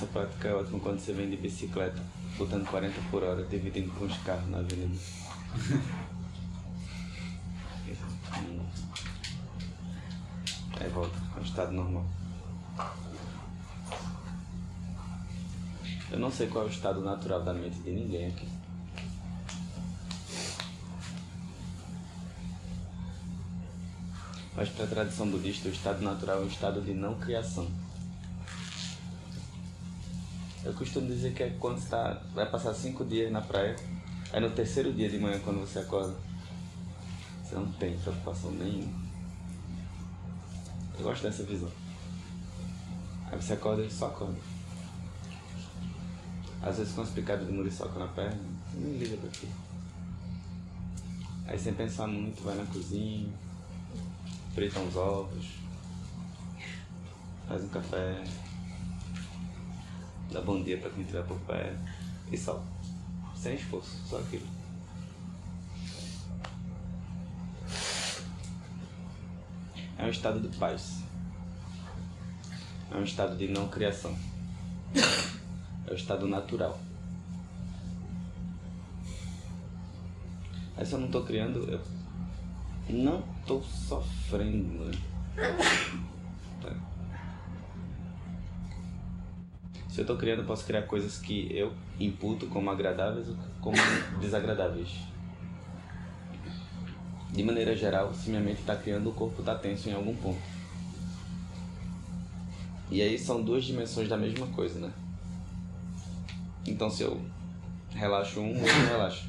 Essa prática é ótima quando você vem de bicicleta, botando 40 por hora, dividindo com os carros na avenida. Aí volta ao estado normal. Eu não sei qual é o estado natural da mente de ninguém aqui. Mas para a tradição budista, o estado natural é um estado de não criação. Eu costumo dizer que é quando você tá, vai passar cinco dias na praia, aí no terceiro dia de manhã, quando você acorda, você não tem preocupação nenhuma. Eu gosto dessa visão. Aí você acorda e só acorda. Às vezes com as picadas de muriçoca na perna, nem liga pra quê. Aí sem pensar muito, vai na cozinha, frita uns ovos, faz um café, dá bom dia pra quem estiver por perto e só. Sem esforço, só aquilo. É um estado de paz. É um estado de não criação. É o estado natural. Aí se eu não estou criando, eu não estou sofrendo. Eu estou criando, eu posso criar coisas que eu imputo como agradáveis ou como desagradáveis. De maneira geral, se minha mente está criando, o corpo está tenso em algum ponto. E aí são duas dimensões da mesma coisa, né? Então se eu relaxo um, o outro relaxa.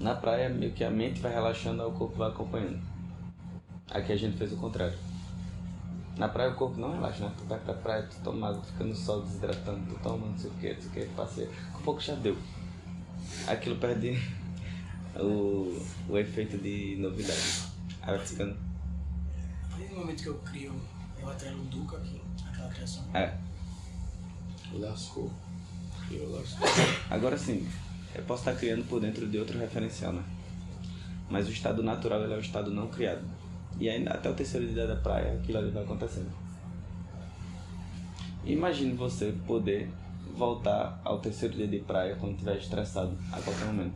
Na praia, meio que a mente vai relaxando, aí o corpo vai acompanhando. Aqui a gente fez o contrário. Na praia o corpo não relaxa, né? Tu vai pra praia, tu toma água, fica no sol desidratando, tu toma não sei o que, não sei o que, passeia. Com pouco já deu. Aquilo perde o, o efeito de novidade. Aí vai ficando. Desde o momento que eu crio, eu atrelo o Duca aqui, aquela criação. É. Lascou. Eu lascou. Agora sim, eu posso estar criando por dentro de outro referencial, né? Mas o estado natural ele é o estado não criado. E aí, até o terceiro dia da praia, aquilo ali vai acontecendo. Imagine você poder voltar ao terceiro dia de praia quando estiver estressado a qualquer momento.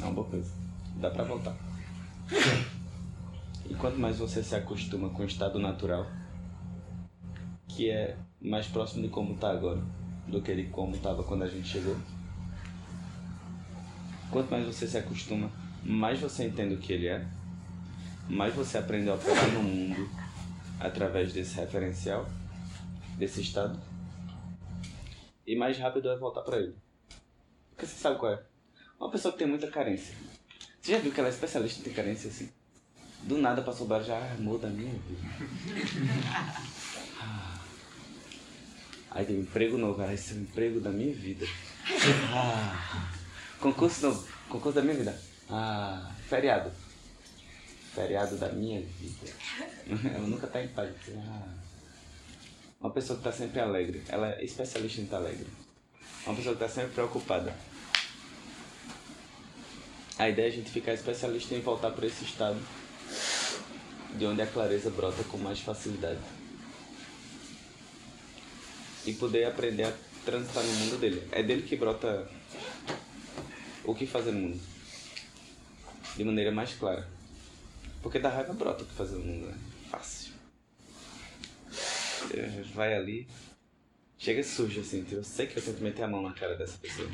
É uma boa coisa. Dá pra voltar. E quanto mais você se acostuma com o estado natural, que é mais próximo de como tá agora do que de como estava quando a gente chegou. Quanto mais você se acostuma, mais você entende o que ele é, mais você aprende a operar no mundo através desse referencial, desse estado, e mais rápido vai voltar para ele. Porque você sabe qual é? Uma pessoa que tem muita carência. Você já viu que ela é especialista em ter carência assim? Do nada passou o já ah, muda a minha vida. Aí tem um emprego novo, cara. Esse é o emprego da minha vida. Ah, concurso novo, concurso da minha vida. Ah, feriado. Feriado da minha vida. Ela nunca tá em paz. Ah, uma pessoa que está sempre alegre. Ela é especialista em estar alegre. Uma pessoa que está sempre preocupada. A ideia é a gente ficar especialista em voltar para esse estado de onde a clareza brota com mais facilidade e poder aprender a transitar no mundo dele. É dele que brota o que fazer no mundo. De maneira mais clara. Porque da raiva brota o que fazer no mundo, né? Fácil. Vai ali, chega surge assim, eu sei que eu tenho que meter a mão na cara dessa pessoa.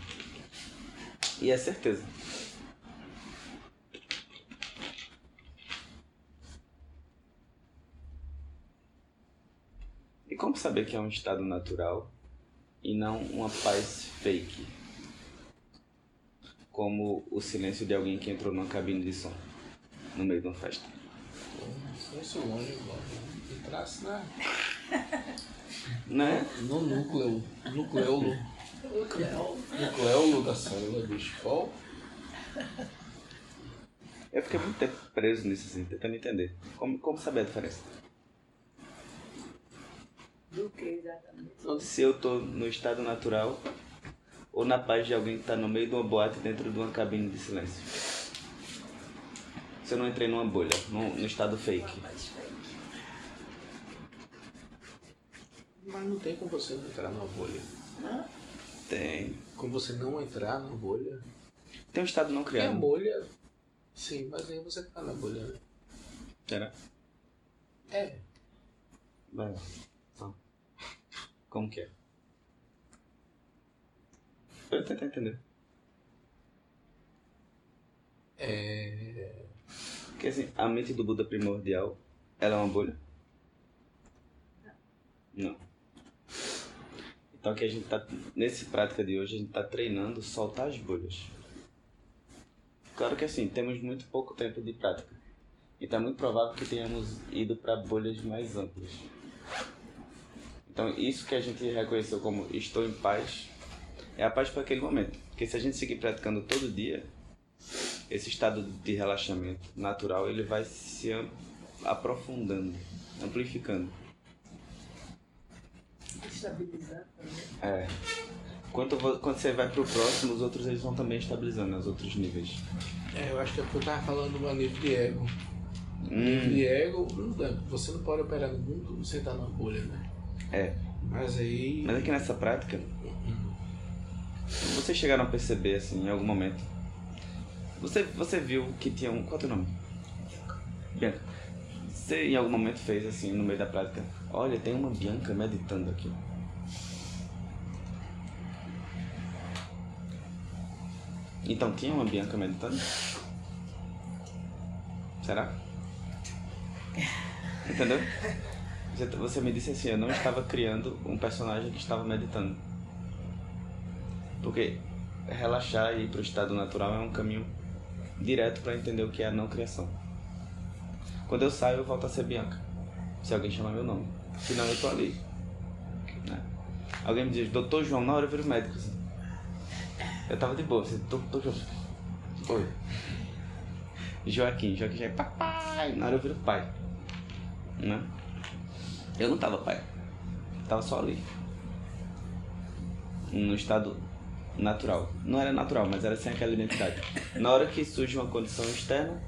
E é certeza. E como saber que é um estado natural e não uma paz fake? Como o silêncio de alguém que entrou numa cabine de som no meio de uma festa. Isso longe, entrasse na. Né? No núcleo. Nucleolo. Nucleolo da célula, bicho. Qual? Eu fiquei muito tempo preso nisso, assim, tentando entender. Como, como saber a diferença? Do que exatamente? Se eu tô no estado natural ou na paz de alguém que tá no meio de uma boate dentro de uma cabine de silêncio. Se eu não entrei numa bolha, no, no estado fake. Mas não tem como você não entrar numa bolha. Tem. Como você não entrar na bolha. Tem um estado não Porque a criado. bolha. Sim, mas aí você tá na bolha, né? Será? É. Vai lá. Então, Como que é? Eu tentar entender. É. Porque assim, a mente do Buda primordial, ela é uma bolha? Não. Então aqui a gente tá, nesse prática de hoje, a gente tá treinando soltar as bolhas. Claro que assim, temos muito pouco tempo de prática. Então é muito provável que tenhamos ido para bolhas mais amplas. Então isso que a gente reconheceu como estou em paz, é a paz para aquele momento. Porque se a gente seguir praticando todo dia, esse estado de relaxamento natural ele vai se aprofundando, amplificando. Estabilizar também. É. Quando, quando você vai pro próximo, os outros eles vão também estabilizando, os outros níveis. É, eu acho que é porque eu tava falando do nível de ego. Nível Hum, de ego, você não pode operar no mundo sem estar numa bolha, né? é. Mas aí. Mas aqui nessa prática, vocês chegaram a perceber, assim, em algum momento. Você, você viu que tinha um. Qual é o teu nome? Bianca. Você em algum momento fez, assim, no meio da prática. Olha, tem uma Bianca meditando aqui. Então tinha uma Bianca meditando? Será? Entendeu? Você, me disse assim, eu não estava criando um personagem que estava meditando. Porque relaxar e ir para o estado natural é um caminho direto para entender o que é a não criação. Quando eu saio, eu volto a ser Bianca. Se alguém chamar meu nome. Senão eu tô ali. né? Alguém me diz, doutor João, na hora eu viro médico. Eu tava de boa, assim, doutor João. Oi. Joaquim, Joaquim já é papai. Na hora eu viro pai. Né? Eu não tava pai. Tava só ali. No estado natural. Não era natural, mas era sem aquela identidade. Na hora que surge uma condição externa,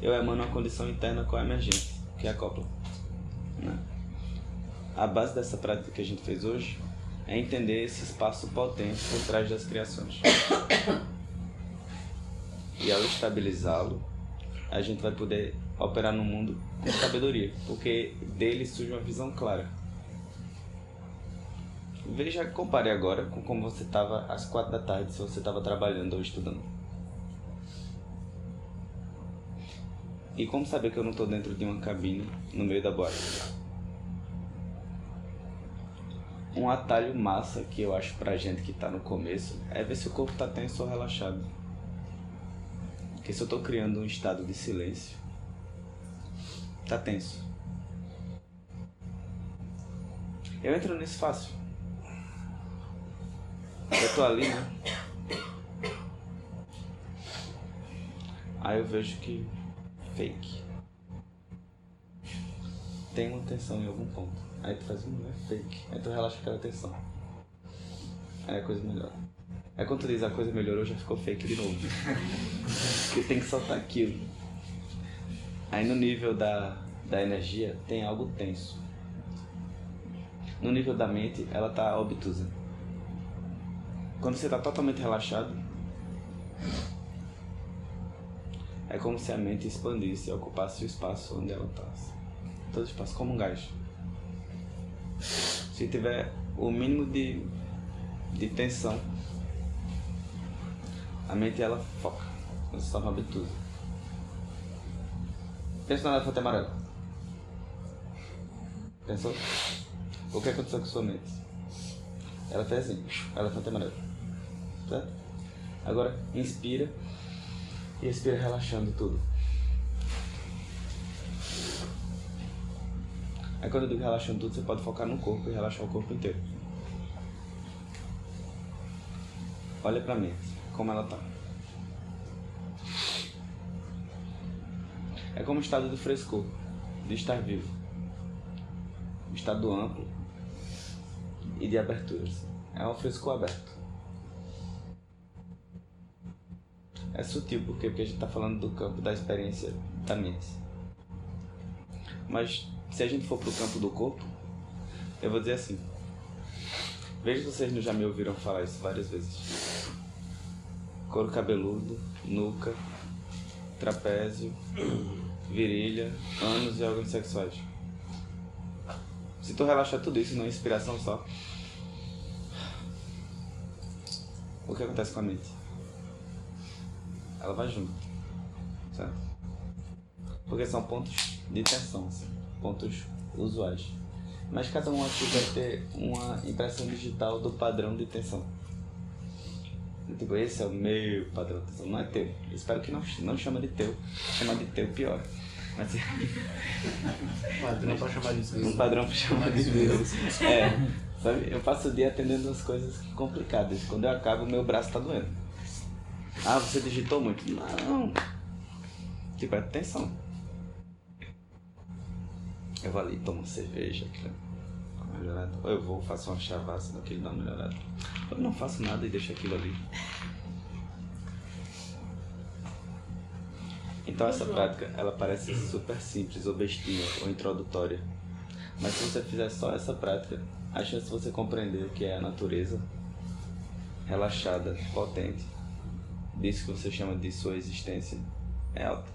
eu emano uma condição interna com a emergência, que é a copla. Né? A base dessa prática que a gente fez hoje é entender esse espaço potente por trás das criações. E ao estabilizá-lo, a gente vai poder operar no mundo com sabedoria, porque dele surge uma visão clara. Veja, compare agora com como você estava às quatro da tarde, se você estava trabalhando ou estudando. E como saber que eu não estou dentro de uma cabine no meio da boate? Um atalho massa que eu acho pra gente que tá no começo é ver se o corpo tá tenso ou relaxado. Porque se eu tô criando um estado de silêncio, tá tenso. Eu entro nisso fácil. Eu tô ali, né? Aí eu vejo que fake. Tem uma tensão em algum ponto. Aí tu faz um é fake. Aí tu relaxa aquela tensão. Aí a coisa melhora. Aí quando tu diz a coisa melhorou, já ficou fake de novo. Porque tem que soltar aquilo. Aí no nível da, da energia tem algo tenso. No nível da mente, ela tá obtusa. Quando você tá totalmente relaxado, é como se a mente expandisse e ocupasse o espaço onde ela está. Todo espaço, como um gás. Se tiver o mínimo de, de tensão, a mente ela foca. Ela se torna obtusa. Pensa na elefante amarelo. Pensou? O que aconteceu com sua mente? Ela fez assim, elefante amarelo. Certo? Agora, inspira e expira relaxando tudo. Aí quando eu digo relaxando tudo, você pode focar no corpo e relaxar o corpo inteiro. Olha pra mente, como ela tá. É como um estado de frescor, de estar vivo. Um estado amplo e de abertura. assim. É um frescor aberto. É sutil? Porque a gente está falando do campo da experiência da mente. Mas se a gente for pro campo do corpo, eu vou dizer assim: Veja se vocês já me ouviram falar isso várias vezes. Couro cabeludo, nuca, trapézio, virilha, ânus e órgãos sexuais. Se tu relaxar tudo isso numa inspiração só, o que acontece com a mente? Ela vai junto, certo? Porque são pontos de tensão, assim, pontos usuais. Mas cada um aqui vai ter uma impressão digital do padrão de tensão. Tipo, esse é o meu padrão de tensão, não é teu. Eu espero que não, não chama de teu, chama de teu pior. Mas, Padrão pra chamar de um Deus. padrão pra chamar de Deus. É, sabe? Eu passo o dia atendendo as coisas complicadas. Quando eu acabo, meu braço tá doendo. Ah, você digitou muito? Não. Tipo, é tensão. Eu vou ali, tomo uma cerveja, aquilo é melhorado. Ou eu vou, faço uma chavassa daquele dá uma melhorada. Ou eu não faço nada e deixo aquilo ali. Então essa prática, ela parece super simples, ou bestinha, ou introdutória. Mas se você fizer só essa prática, a chance de você compreender o que é a natureza relaxada, potente, disso que você chama de sua existência, é alta.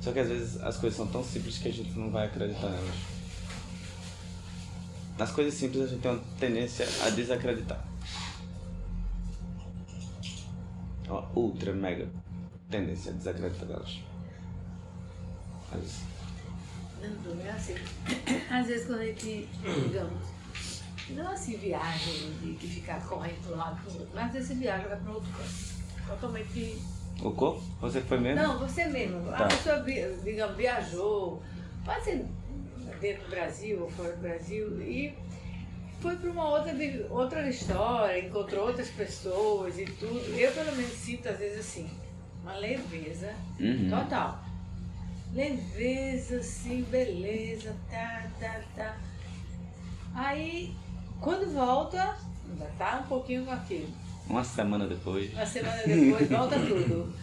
Só que às vezes as coisas são tão simples que a gente não vai acreditar nelas. Nas coisas simples a gente tem uma tendência a desacreditar. Uma ultra mega tendência a desacreditar delas. Mas, Não, é assim. Às vezes quando a gente, digamos, não assim viagem de que ficar correndo para um lado para o outro, mas às vezes você viaja vai para outro canto. Totalmente. o corpo? Você foi mesmo? Não, você mesmo. Tá. A pessoa, digamos, viajou, pode ser dentro do Brasil ou fora do Brasil, e foi para uma outra, outra história, encontrou outras pessoas e tudo. Eu pelo menos sinto às vezes assim, uma leveza Uhum. Total. Leveza, assim, beleza, tá, tá, tá. Aí, quando volta, ainda tá um pouquinho com aquilo. Uma semana depois. Uma semana depois, volta tudo.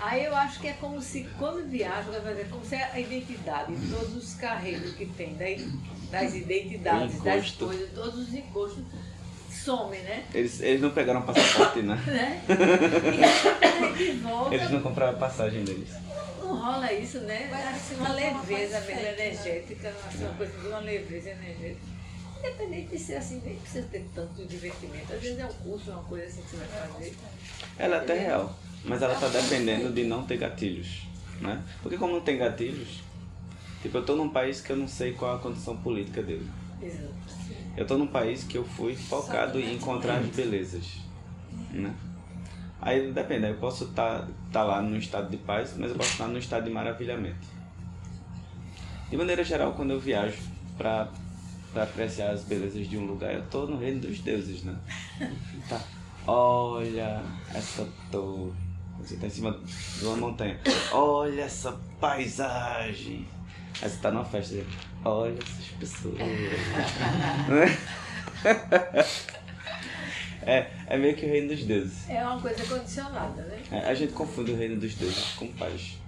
Aí eu acho que é como se, quando viaja, vai fazer como se a identidade, todos os carregos que tem, daí- das identidades, das coisas, todos os encostos, somem, né? Eles, eles não pegaram passaporte, né? né? E volta, Eles não compraram a passagem deles. Não rola isso, né? Se uma leveza mesmo certa. energética, uma coisa de uma leveza energética. Independente de ser assim, nem precisa ter tanto divertimento. Às vezes é um curso, uma coisa assim que você vai fazer. Ela é até real, mas ela tá dependendo de não ter gatilhos, né? Porque como não tem gatilhos, tipo, eu tô num país que eu não sei qual a condição política dele. Exato. Eu tô num país que eu fui focado em encontrar as belezas, né? Aí depende, eu posso estar tá, lá num estado de paz, mas eu posso estar num estado de maravilhamento. De maneira geral, quando eu viajo para para apreciar as belezas de um lugar, eu tô no reino dos deuses, né? Tá. Olha essa torre. Você tá em cima de uma montanha. Olha essa paisagem. Aí você tá numa festa. e, Olha essas pessoas. é, é meio que o reino dos deuses. É uma coisa condicionada, né? É, a gente confunde o reino dos deuses com paz.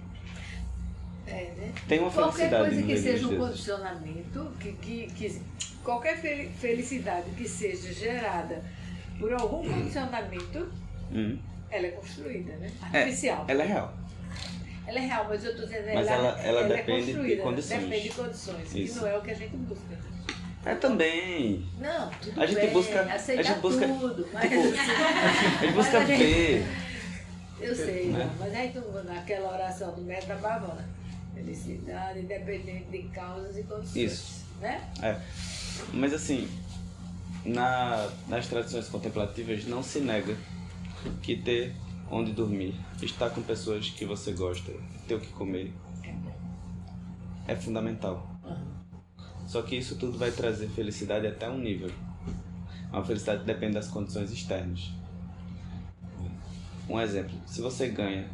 É, né? Tem uma Qualquer felicidade coisa no que seja um condicionamento, que, que, que qualquer fel- felicidade que seja gerada por algum condicionamento, Hum. ela é construída, né? É, Artificial. ela é real. Ela é real, mas eu estou dizendo Mas ela- ela é depende de construída, condições. Depende de condições. Isso. E não é o que a gente busca. É também. Não, tudo A gente bem, busca- a gente busca, tudo, mas tipo, A gente busca ver. eu sei, né? mas aí tu, naquela oração do Meta Bhavana, felicidade independente de causas e condições. Isso. Né? É. Mas assim, na, nas tradições contemplativas não se nega que ter onde dormir, estar com pessoas que você gosta, ter o que comer, é fundamental. Só que isso tudo vai trazer felicidade até um nível. Uma felicidade depende das condições externas. Um exemplo, se você ganha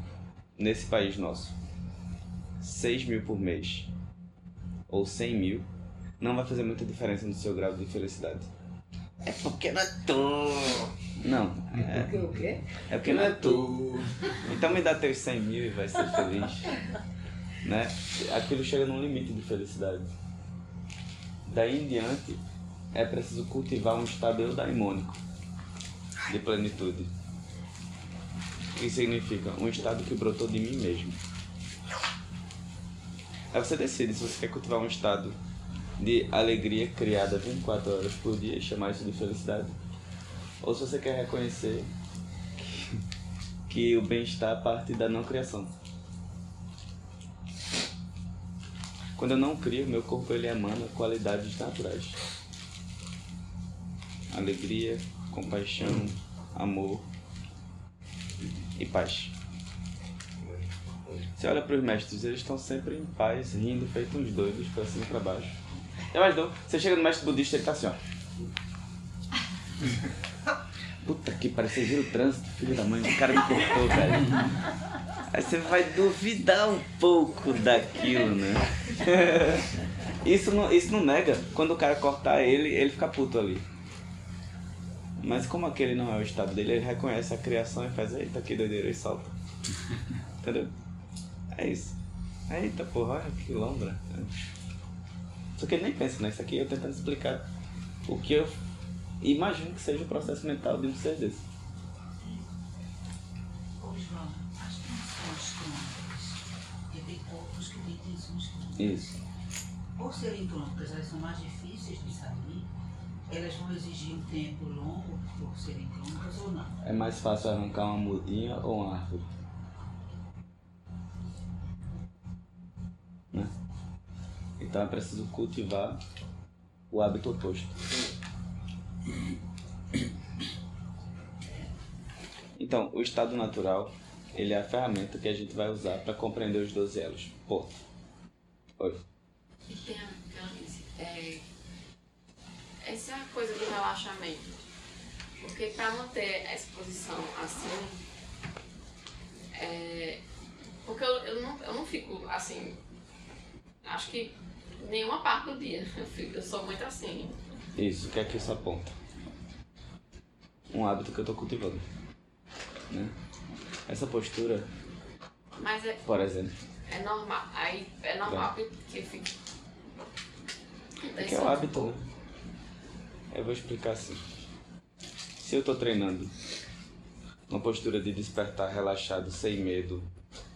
nesse país nosso 6 mil por mês ou 100 mil, não vai fazer muita diferença no seu grau de felicidade. É porque não é tu. Não, é, Porque o quê? é porque não é tu. Então me dá teus 100 mil e vai ser feliz. né? Aquilo chega num limite de felicidade. Daí em diante, é preciso cultivar um estado eudaimônico de plenitude. O que significa? Um estado que brotou de mim mesmo. Aí você decide se você quer cultivar um estado de alegria criada 24 horas por dia e chamar isso de felicidade. Ou se você quer reconhecer que, que o bem-estar parte da não criação. Quando eu não crio, meu corpo ele emana qualidades naturais. Alegria, compaixão, amor e paz. Você olha para os mestres, eles estão sempre em paz, rindo, feito uns doidos, para cima e para baixo. É mais não. Você chega no mestre budista, ele tá assim, ó. Puta que pariu, você vira o trânsito, filho da mãe, o cara me cortou, velho. Aí você vai duvidar um pouco daquilo, né? Isso não, isso não nega. Quando o cara cortar ele, ele fica puto ali. Mas como aquele não é o estado dele, ele reconhece a criação e faz, eita que doideira, e solta. Entendeu? É isso. Eita porra, olha que lombra. Só que ele nem pensa nisso aqui, eu tentando explicar o que eu imagino que seja o processo mental de um ser desse. Isso. Por serem crônicas, elas são mais difíceis de sair, elas vão exigir um tempo longo por serem crônicas ou não? É mais fácil arrancar uma mudinha ou uma árvore? Então é preciso cultivar o hábito oposto. Então, o estado natural, ele é a ferramenta que a gente vai usar para compreender os 12 elos. Ponto. Oi. É, essa é a coisa do relaxamento. Porque para manter essa posição assim, é, porque eu, eu, não, eu não fico assim, acho que nenhuma parte do dia. Eu, fico, eu sou muito assim. Isso, o que é que isso aponta? Um hábito que eu estou cultivando. Né? Essa postura, Mas é, por exemplo, é normal. Aí é normal que, que fique. é que é o hábito, né? Eu vou explicar assim. Se eu estou treinando uma postura de despertar relaxado, sem medo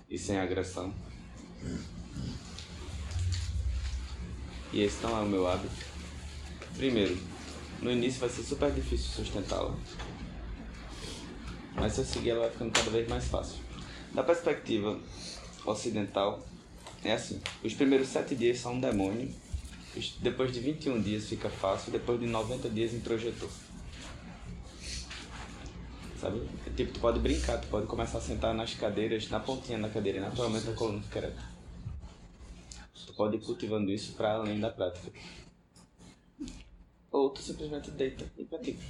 e sem agressão, e esse não é o meu hábito, primeiro, no início vai ser super difícil sustentá-la. Mas se eu seguir, ela vai ficando cada vez mais fácil. Da perspectiva ocidental, é assim: os primeiros sete dias são um demônio, depois de 21 dias fica fácil, depois de 90 dias introjetor. Sabe? É Tipo, tu pode brincar, tu pode começar a sentar nas cadeiras, na pontinha da cadeira, naturalmente a coluna fica reta. Pode ir cultivando isso para além da prática. Ou tu simplesmente deita e pratica.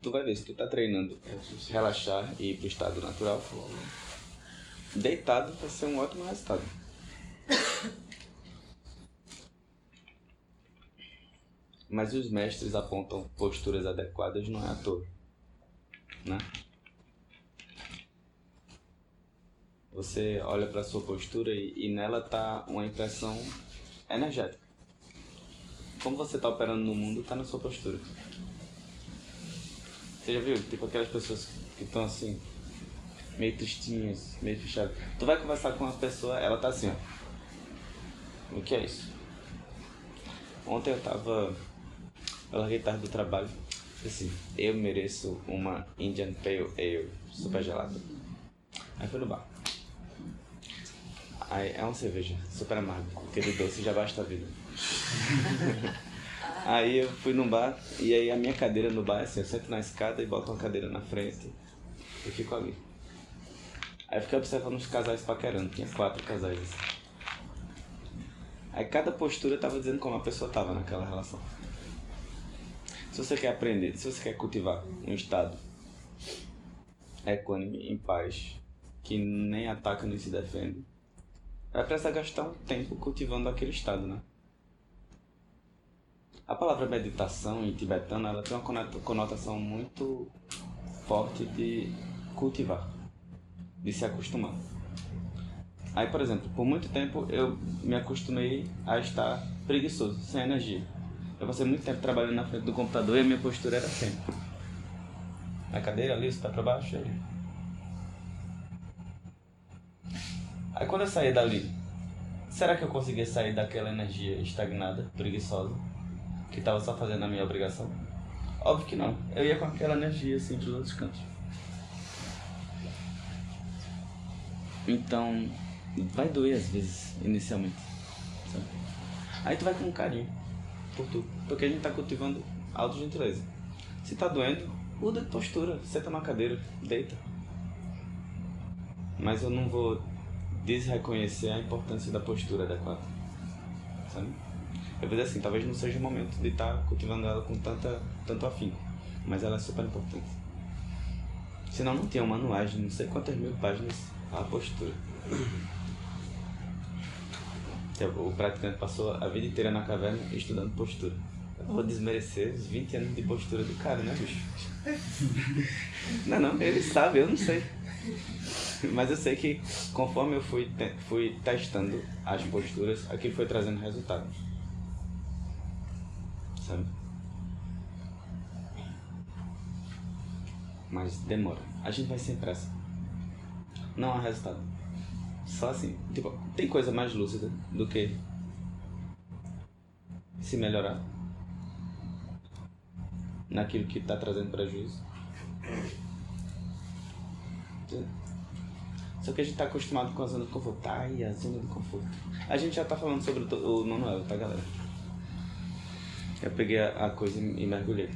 Tu vai ver, se tu tá treinando relaxar e ir pro estado natural, deitado vai ser um ótimo resultado. Mas os mestres apontam posturas adequadas não é à toa. Né? Você olha para sua postura e, e nela tá uma impressão energética. Como você tá operando no mundo, tá na sua postura. Você já viu? Tipo aquelas pessoas que estão assim, meio tristinhas, meio fechadas. Tu vai conversar com uma pessoa, ela tá assim, ó. O que é isso? Ontem eu tava. Eu larguei tarde do trabalho. Assim, eu mereço uma Indian Pale Ale super gelada. Aí fui no bar. Aí é uma cerveja super amarga, porque de doce já basta a vida. Aí eu fui num bar e aí a minha cadeira no bar é assim, eu sento na escada e boto uma cadeira na frente e fico ali. Aí eu fiquei observando os casais paquerando, tinha quatro casais assim. Aí cada postura tava dizendo como a pessoa tava naquela relação. Se você quer aprender, se você quer cultivar um estado equânime, em paz, que nem ataca nem se defende, vai precisar gastar um tempo cultivando aquele estado, né? A palavra meditação em tibetano ela tem uma conota- conotação muito forte de cultivar, de se acostumar. Aí, por exemplo, por muito tempo eu me acostumei a estar preguiçoso, sem energia. Eu passei muito tempo trabalhando na frente do computador e a minha postura era assim. A cadeira ali, está para baixo. Aí quando eu saí dali, será que eu conseguia sair daquela energia estagnada, preguiçosa, que estava só fazendo a minha obrigação? Óbvio que não. Eu ia com aquela energia assim para os outros cantos. Então, vai doer às vezes, inicialmente. Sabe? Aí tu vai com carinho por tudo. Porque a gente tá cultivando autogentileza. Se tá doendo, muda de postura, senta na cadeira, deita. Mas eu não vou desreconhecer a importância da postura adequada. Sabe? Eu vou dizer assim, talvez não seja o momento de estar tá cultivando ela com tanta, tanto afinco. Mas ela é super importante. Senão não tinha um manuais de não sei quantas mil páginas a postura. O praticante passou a vida inteira na caverna estudando postura. Eu vou desmerecer os 20 anos de postura do cara, né, bicho? Não, não, ele sabe, eu não sei. Mas eu sei que conforme eu fui, te fui testando as posturas, aquilo foi trazendo resultado. Sabe? Mas demora. A gente vai sem pressa. Não há resultado. Só assim. Tipo, tem coisa mais lúcida do que se melhorar naquilo que está trazendo prejuízo. Só que a gente está acostumado com a zona de conforto. Ai, a zona de conforto. A gente já está falando sobre o, o Manuel, tá, galera? Eu peguei a, a coisa e mergulhei.